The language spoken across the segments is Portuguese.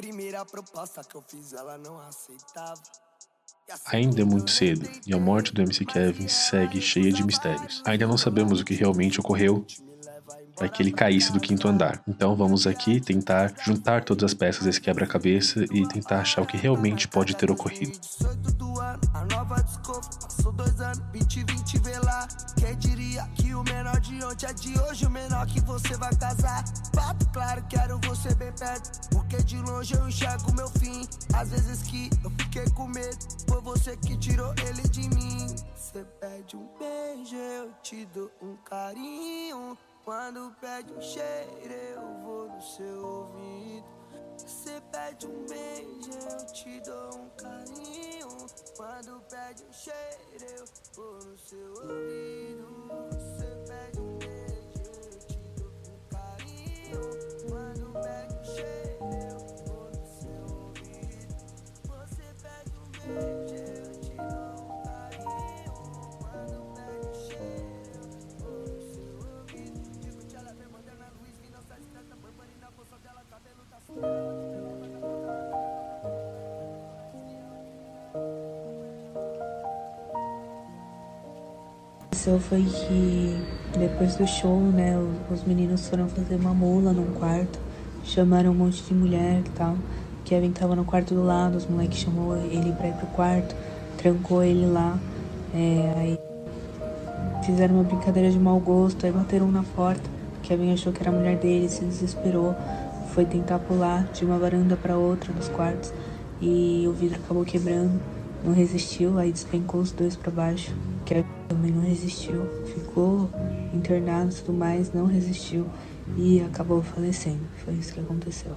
primeira proposta que eu fiz, ela não aceitava. Ainda é muito cedo e a morte do MC Kevin segue cheia de mistérios. Ainda não sabemos o que realmente ocorreu para que ele caísse do quinto andar. Então vamos aqui tentar juntar todas as peças desse quebra-cabeça e tentar achar o que realmente pode ter ocorrido. O menor de ontem é de hoje, o menor que você vai casar. Papo claro, quero você bem perto, porque de longe eu enxergo meu fim. Às vezes que eu fiquei com medo, foi você que tirou ele de mim. Você pede um beijo, eu te dou um carinho. Quando pede um cheiro, eu vou no seu ouvido. Você pede um beijo, eu te dou um carinho. Quando pede um cheiro, eu vou no seu ouvido. Você aconteceu foi que depois do show, né, os meninos foram fazer uma mula num quarto, chamaram um monte de mulher e tal. Kevin tava no quarto do lado, os moleques chamou ele pra ir pro quarto, trancou ele lá, é, aí fizeram uma brincadeira de mau gosto, aí bateram na porta. Kevin achou que era a mulher dele, se desesperou, foi tentar pular de uma varanda para outra dos quartos e o vidro acabou quebrando, não resistiu, aí despencou os dois para baixo. Kevin também não resistiu, ficou internado e tudo mais, não resistiu e acabou falecendo. Foi isso que aconteceu.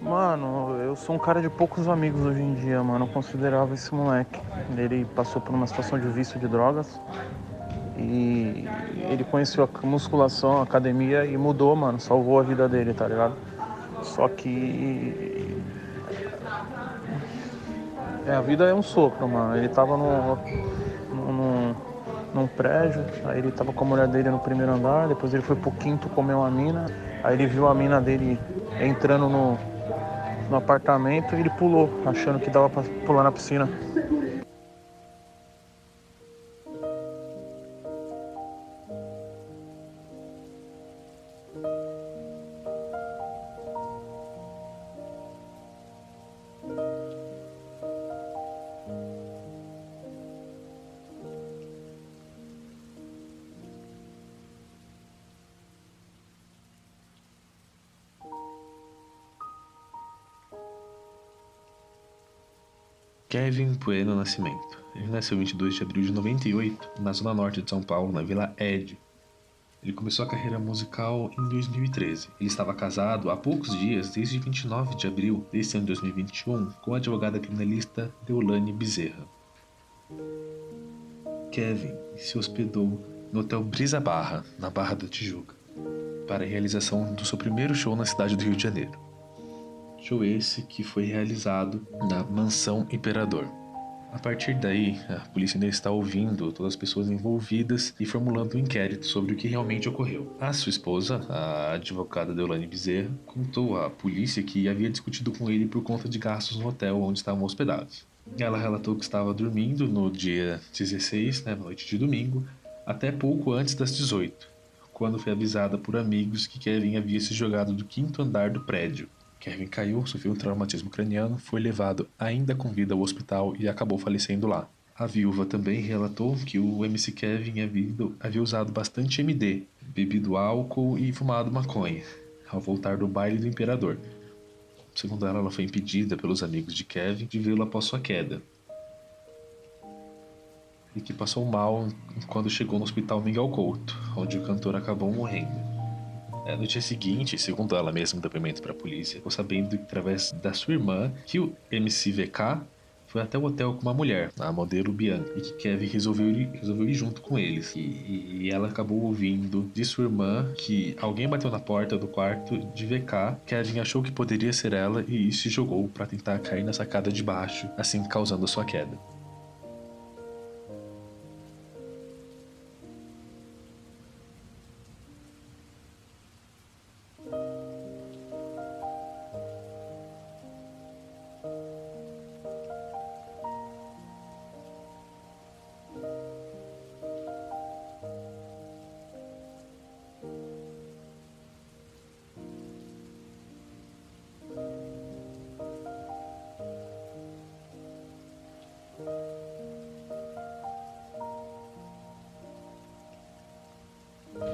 Mano, eu sou um cara de poucos amigos hoje em dia, mano. Eu considerava esse moleque. Ele passou por uma situação de vício de drogas. E ele conheceu a musculação, a academia e mudou, mano. Salvou a vida dele, tá ligado? Só que. É, a vida é um sopro, mano. Ele tava no, no, num prédio, aí ele tava com a mulher dele no primeiro andar, depois ele foi pro quinto comer uma mina, aí ele viu a mina dele entrando no, no apartamento e ele pulou, achando que dava pra pular na piscina. Kevin Bueno Nascimento. Ele nasceu em 22 de abril de 98, na zona norte de São Paulo, na Vila Ed. Ele começou a carreira musical em 2013. Ele estava casado há poucos dias, desde 29 de abril deste ano de 2021, com a advogada criminalista Deolane Bezerra. Kevin se hospedou no Hotel Brisa Barra, na Barra da Tijuca, para a realização do seu primeiro show na cidade do Rio de Janeiro. Show esse que foi realizado na Mansão Imperador. A partir daí, a polícia ainda está ouvindo todas as pessoas envolvidas e formulando um inquérito sobre o que realmente ocorreu. A sua esposa, a advogada Deolane Bezerra, contou à polícia que havia discutido com ele por conta de gastos no hotel onde estavam hospedados. Ela relatou que estava dormindo no dia 16, né, noite de domingo, até pouco antes das 18, quando foi avisada por amigos que Kevin havia se jogado do quinto andar do prédio. Kevin caiu, sofreu um traumatismo craniano, foi levado ainda com vida ao hospital e acabou falecendo lá. A viúva também relatou que o MC Kevin havia, havia usado bastante MD, bebido álcool e fumado maconha, ao voltar do baile do imperador. Segundo ela, ela foi impedida pelos amigos de Kevin de vê-lo após sua queda. E que passou mal quando chegou no hospital Miguel Couto, onde o cantor acabou morrendo. É, no dia seguinte, segundo ela mesma, depoimento para a polícia, ficou sabendo através da sua irmã que o MCVK foi até o hotel com uma mulher, a modelo Bianca, e que Kevin resolveu ir, resolveu ir junto com eles. E, e, ela acabou ouvindo de sua irmã que alguém bateu na porta do quarto de VK. Kevin achou que poderia ser ela e se jogou para tentar cair na sacada de baixo, assim causando a sua queda.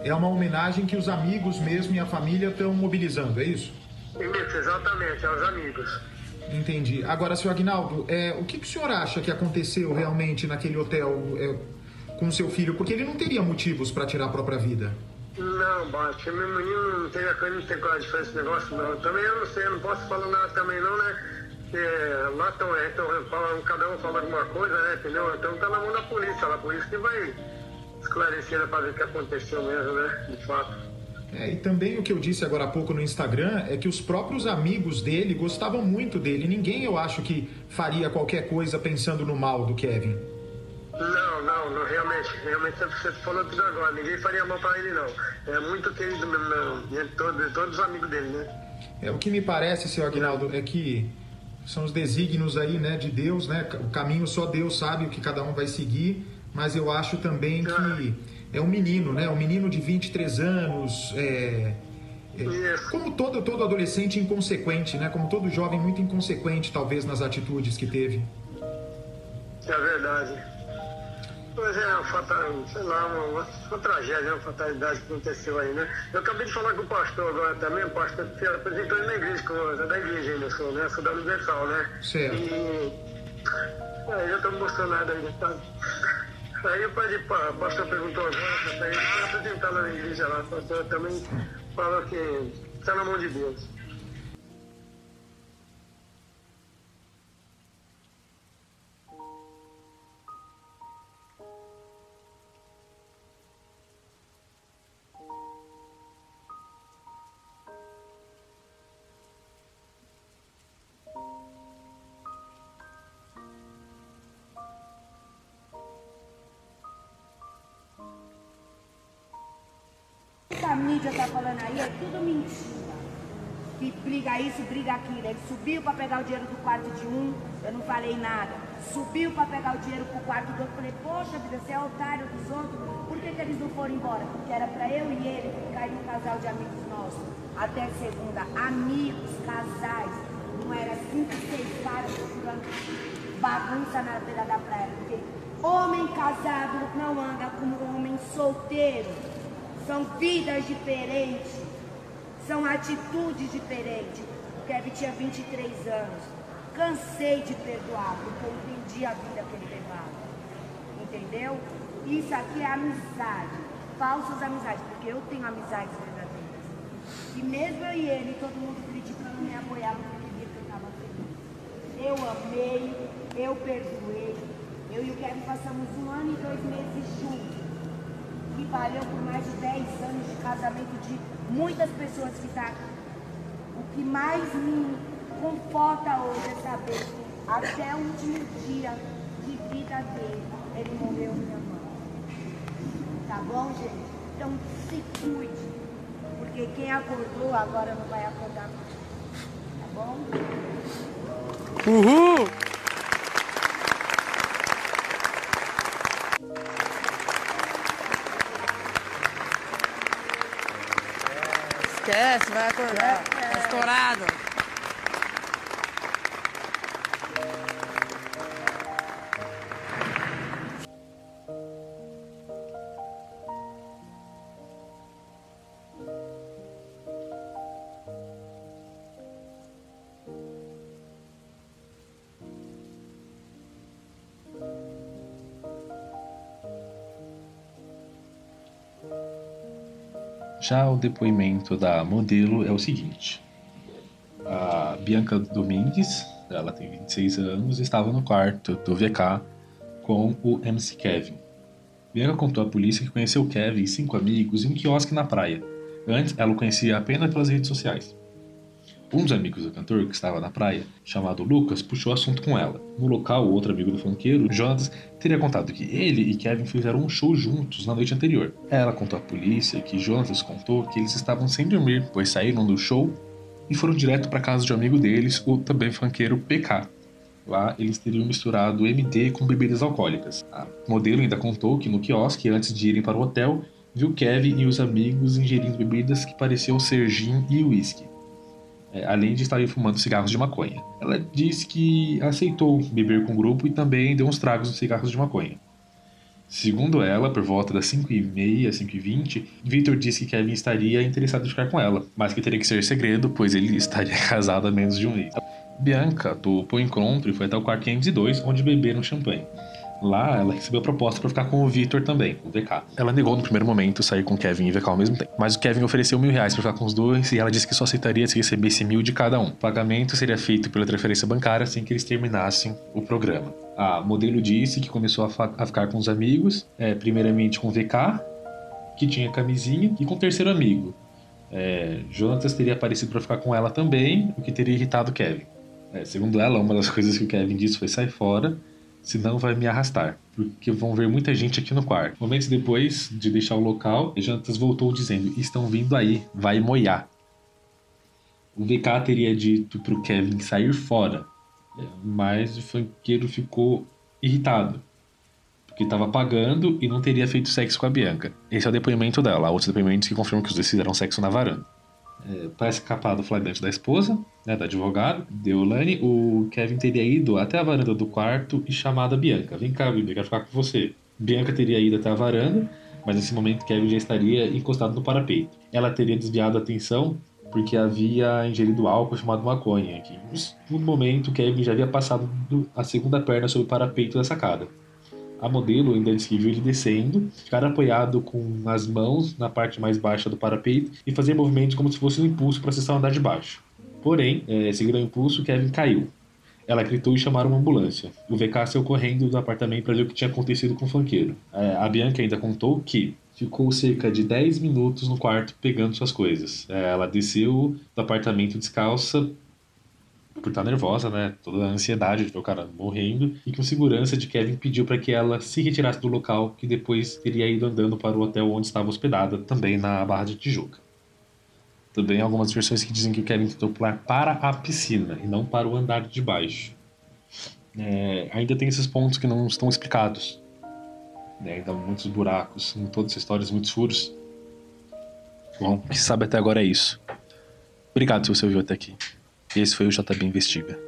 É uma homenagem que os amigos mesmo e a família estão mobilizando, é isso? Isso, exatamente, aos amigos. Entendi. Agora, senhor Agnaldo, é, o que, que o senhor acha que aconteceu realmente naquele hotel é, com seu filho? Porque ele não teria motivos para tirar a própria vida. Não, Bate, meu menino não tem a não tem de fazer esse negócio, não. Também eu não sei, eu não posso falar nada também, não, né? Porque lá estão, então, cada um fala alguma coisa, né? Entendeu? Então tá na mão da polícia, a polícia que vai esclarecida para ver o que aconteceu mesmo, né? De fato. É, e também o que eu disse agora há pouco no Instagram é que os próprios amigos dele gostavam muito dele. Ninguém, eu acho, que faria qualquer coisa pensando no mal do Kevin. Não, não, não realmente, realmente você falou tudo agora. Ninguém faria mal para ele, não. É muito querido mesmo, de todos, todos os amigos dele, né? É, o que me parece, seu Aguinaldo, é que são os desígnios aí, né, de Deus, né? O caminho só Deus sabe o que cada um vai seguir mas eu acho também que é um menino, né? Um menino de 23 anos, é, é, como todo, todo adolescente inconsequente, né? Como todo jovem muito inconsequente, talvez, nas atitudes que teve. É verdade. Pois é, uma fatal, sei lá, uma, uma, uma, tragédia, uma fatalidade que aconteceu aí, né? Eu acabei de falar com o pastor agora também, o pastor que apresentou ele na igreja, que eu, da igreja ainda, sou, né? Sou da Universal, né? Certo. E... É, já estou emocionado ainda, tá? Aí o padre pastor perguntou agora, foi apresentar lá na igreja lá, pastor também falou que está na mão de Deus. A mídia tá falando aí é tudo mentira. Que briga isso, briga aquilo. Ele subiu para pegar o dinheiro do quarto de um, eu não falei nada. Subiu para pegar o dinheiro pro quarto do outro, falei, poxa vida, você é otário dos outros, por que, que eles não foram embora? Porque era para eu e ele ficar um casal de amigos nossos. Até segunda, amigos, casais. Não era cinco, seis caras procurando bagunça na beira da praia. Porque homem casado não anda como homem solteiro. São vidas diferentes, são atitudes diferentes. O Kevin tinha 23 anos. Cansei de perdoar, porque eu entendi a vida que ele levava. Entendeu? Isso aqui é amizade. Falsas amizades, porque eu tenho amizades verdadeiras. E mesmo eu e ele, todo mundo criticando, me apoiava porque via que eu estava feliz. Eu amei, eu perdoei. Eu e o Kevin passamos um ano e dois meses juntos que valeu por mais de 10 anos de casamento de muitas pessoas que estão tá aqui. O que mais me conforta hoje é saber que até o último dia de vida dele, ele morreu minha mãe. Tá bom, gente? Então se cuide. Porque quem acordou agora não vai acordar mais. Tá bom? Uhul! Esquece, vai acordar. Tá estourado. Já o depoimento da modelo é o seguinte: a Bianca Domingues ela tem 26 anos estava no quarto do VK com o MC Kevin. Bianca contou à polícia que conheceu Kevin e cinco amigos em um quiosque na praia. Antes, ela o conhecia apenas pelas redes sociais. Um dos amigos do cantor, que estava na praia, chamado Lucas, puxou o assunto com ela. No local, outro amigo do funkeiro, Jonas, teria contado que ele e Kevin fizeram um show juntos na noite anterior. Ela contou à polícia que Jonas contou que eles estavam sem dormir, pois saíram do show e foram direto para casa de um amigo deles, o também funkeiro PK. Lá eles teriam misturado MD com bebidas alcoólicas. A modelo ainda contou que no quiosque, antes de irem para o hotel, viu Kevin e os amigos ingerindo bebidas que pareciam ser gin e uísque além de estarem fumando cigarros de maconha. Ela disse que aceitou beber com o grupo e também deu uns tragos de cigarros de maconha. Segundo ela, por volta das 5h30, 5h20, Victor disse que Kevin estaria interessado em ficar com ela, mas que teria que ser segredo, pois ele estaria casado há menos de um mês. Bianca topou o encontro e foi até o quarto 502, onde beberam champanhe. Lá, ela recebeu a proposta para ficar com o Victor também, o VK. Ela negou no primeiro momento sair com Kevin e VK ao mesmo tempo, mas o Kevin ofereceu mil reais para ficar com os dois e ela disse que só aceitaria se recebesse mil de cada um. O pagamento seria feito pela transferência bancária assim que eles terminassem o programa. A modelo disse que começou a, a ficar com os amigos, é, primeiramente com o VK, que tinha camisinha, e com o terceiro amigo. É, Jonatas teria aparecido para ficar com ela também, o que teria irritado Kevin. É, segundo ela, uma das coisas que o Kevin disse foi sair fora senão vai me arrastar, porque vão ver muita gente aqui no quarto. Momentos depois de deixar o local, Jantas voltou dizendo: Estão vindo aí, vai moiar. O VK teria dito pro Kevin sair fora, mas o funkeiro ficou irritado, porque estava pagando e não teria feito sexo com a Bianca. Esse é o depoimento dela. Há outros depoimentos que confirmam que os dois fizeram sexo na varanda é, para escapar do flagrante da esposa, né, da advogada, Deolane, o Kevin teria ido até a varanda do quarto e chamado a Bianca. Vem cá, Bianca, quero ficar com você. Bianca teria ido até a varanda, mas nesse momento Kevin já estaria encostado no parapeito. Ela teria desviado a atenção porque havia ingerido álcool chamado maconha. Que no momento Kevin já havia passado a segunda perna sobre o parapeito da sacada. A modelo ainda viu ele descendo, ficar apoiado com as mãos na parte mais baixa do parapeito e fazer movimentos como se fosse um impulso para acessar o andar de baixo. Porém, é, seguindo o impulso, Kevin caiu. Ela gritou e chamaram uma ambulância. O VK saiu correndo do apartamento para ver o que tinha acontecido com o funkeiro. É, a Bianca ainda contou que ficou cerca de 10 minutos no quarto pegando suas coisas. É, ela desceu do apartamento descalça, por estar nervosa, né? Toda a ansiedade de ver o cara morrendo. E que o segurança de Kevin pediu para que ela se retirasse do local, que depois teria ido andando para o hotel onde estava hospedada, também na Barra de Tijuca. Também algumas versões que dizem que o Kevin tentou pular para a piscina e não para o andar de baixo. É, ainda tem esses pontos que não estão explicados. Né? Ainda muitos buracos em todas as histórias, muitos furos. Bom, o que sabe até agora é isso. Obrigado se você ouviu até aqui. Esse foi o JB Investiga.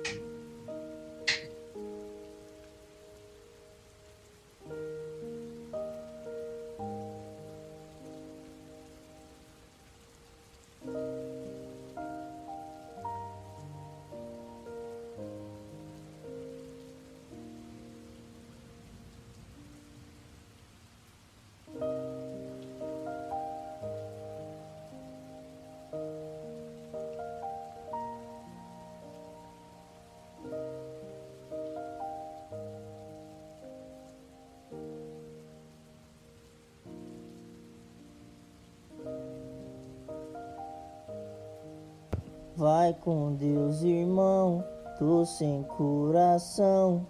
Vai com Deus, irmão, tô sem coração.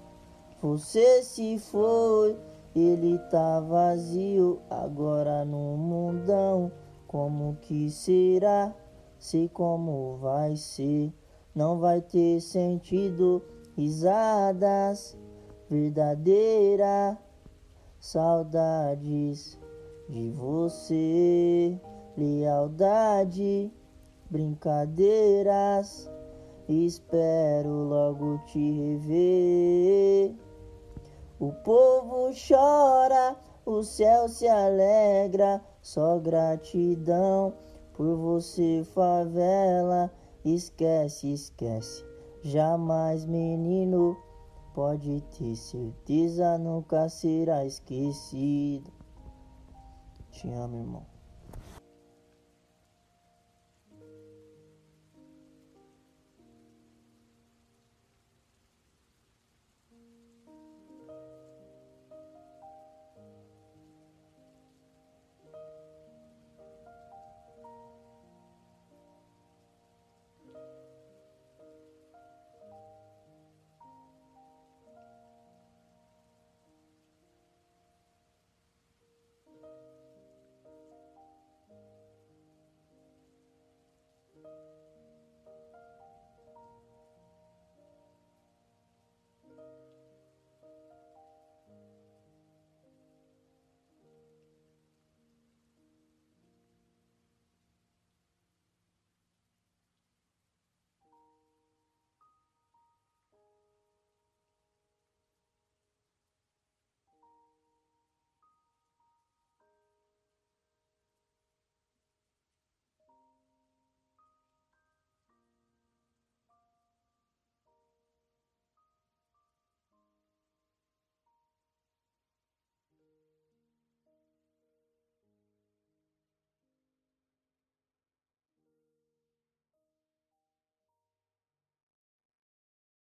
Você se foi, ele tá vazio agora no mundão. Como que será? Sei como vai ser. Não vai ter sentido risadas verdadeira saudades de você, lealdade brincadeiras. Espero logo te rever. O povo chora, o céu se alegra. Só gratidão por você, favela. Esquece, esquece. Jamais, menino, pode ter certeza, nunca será esquecido. Te amo, irmão.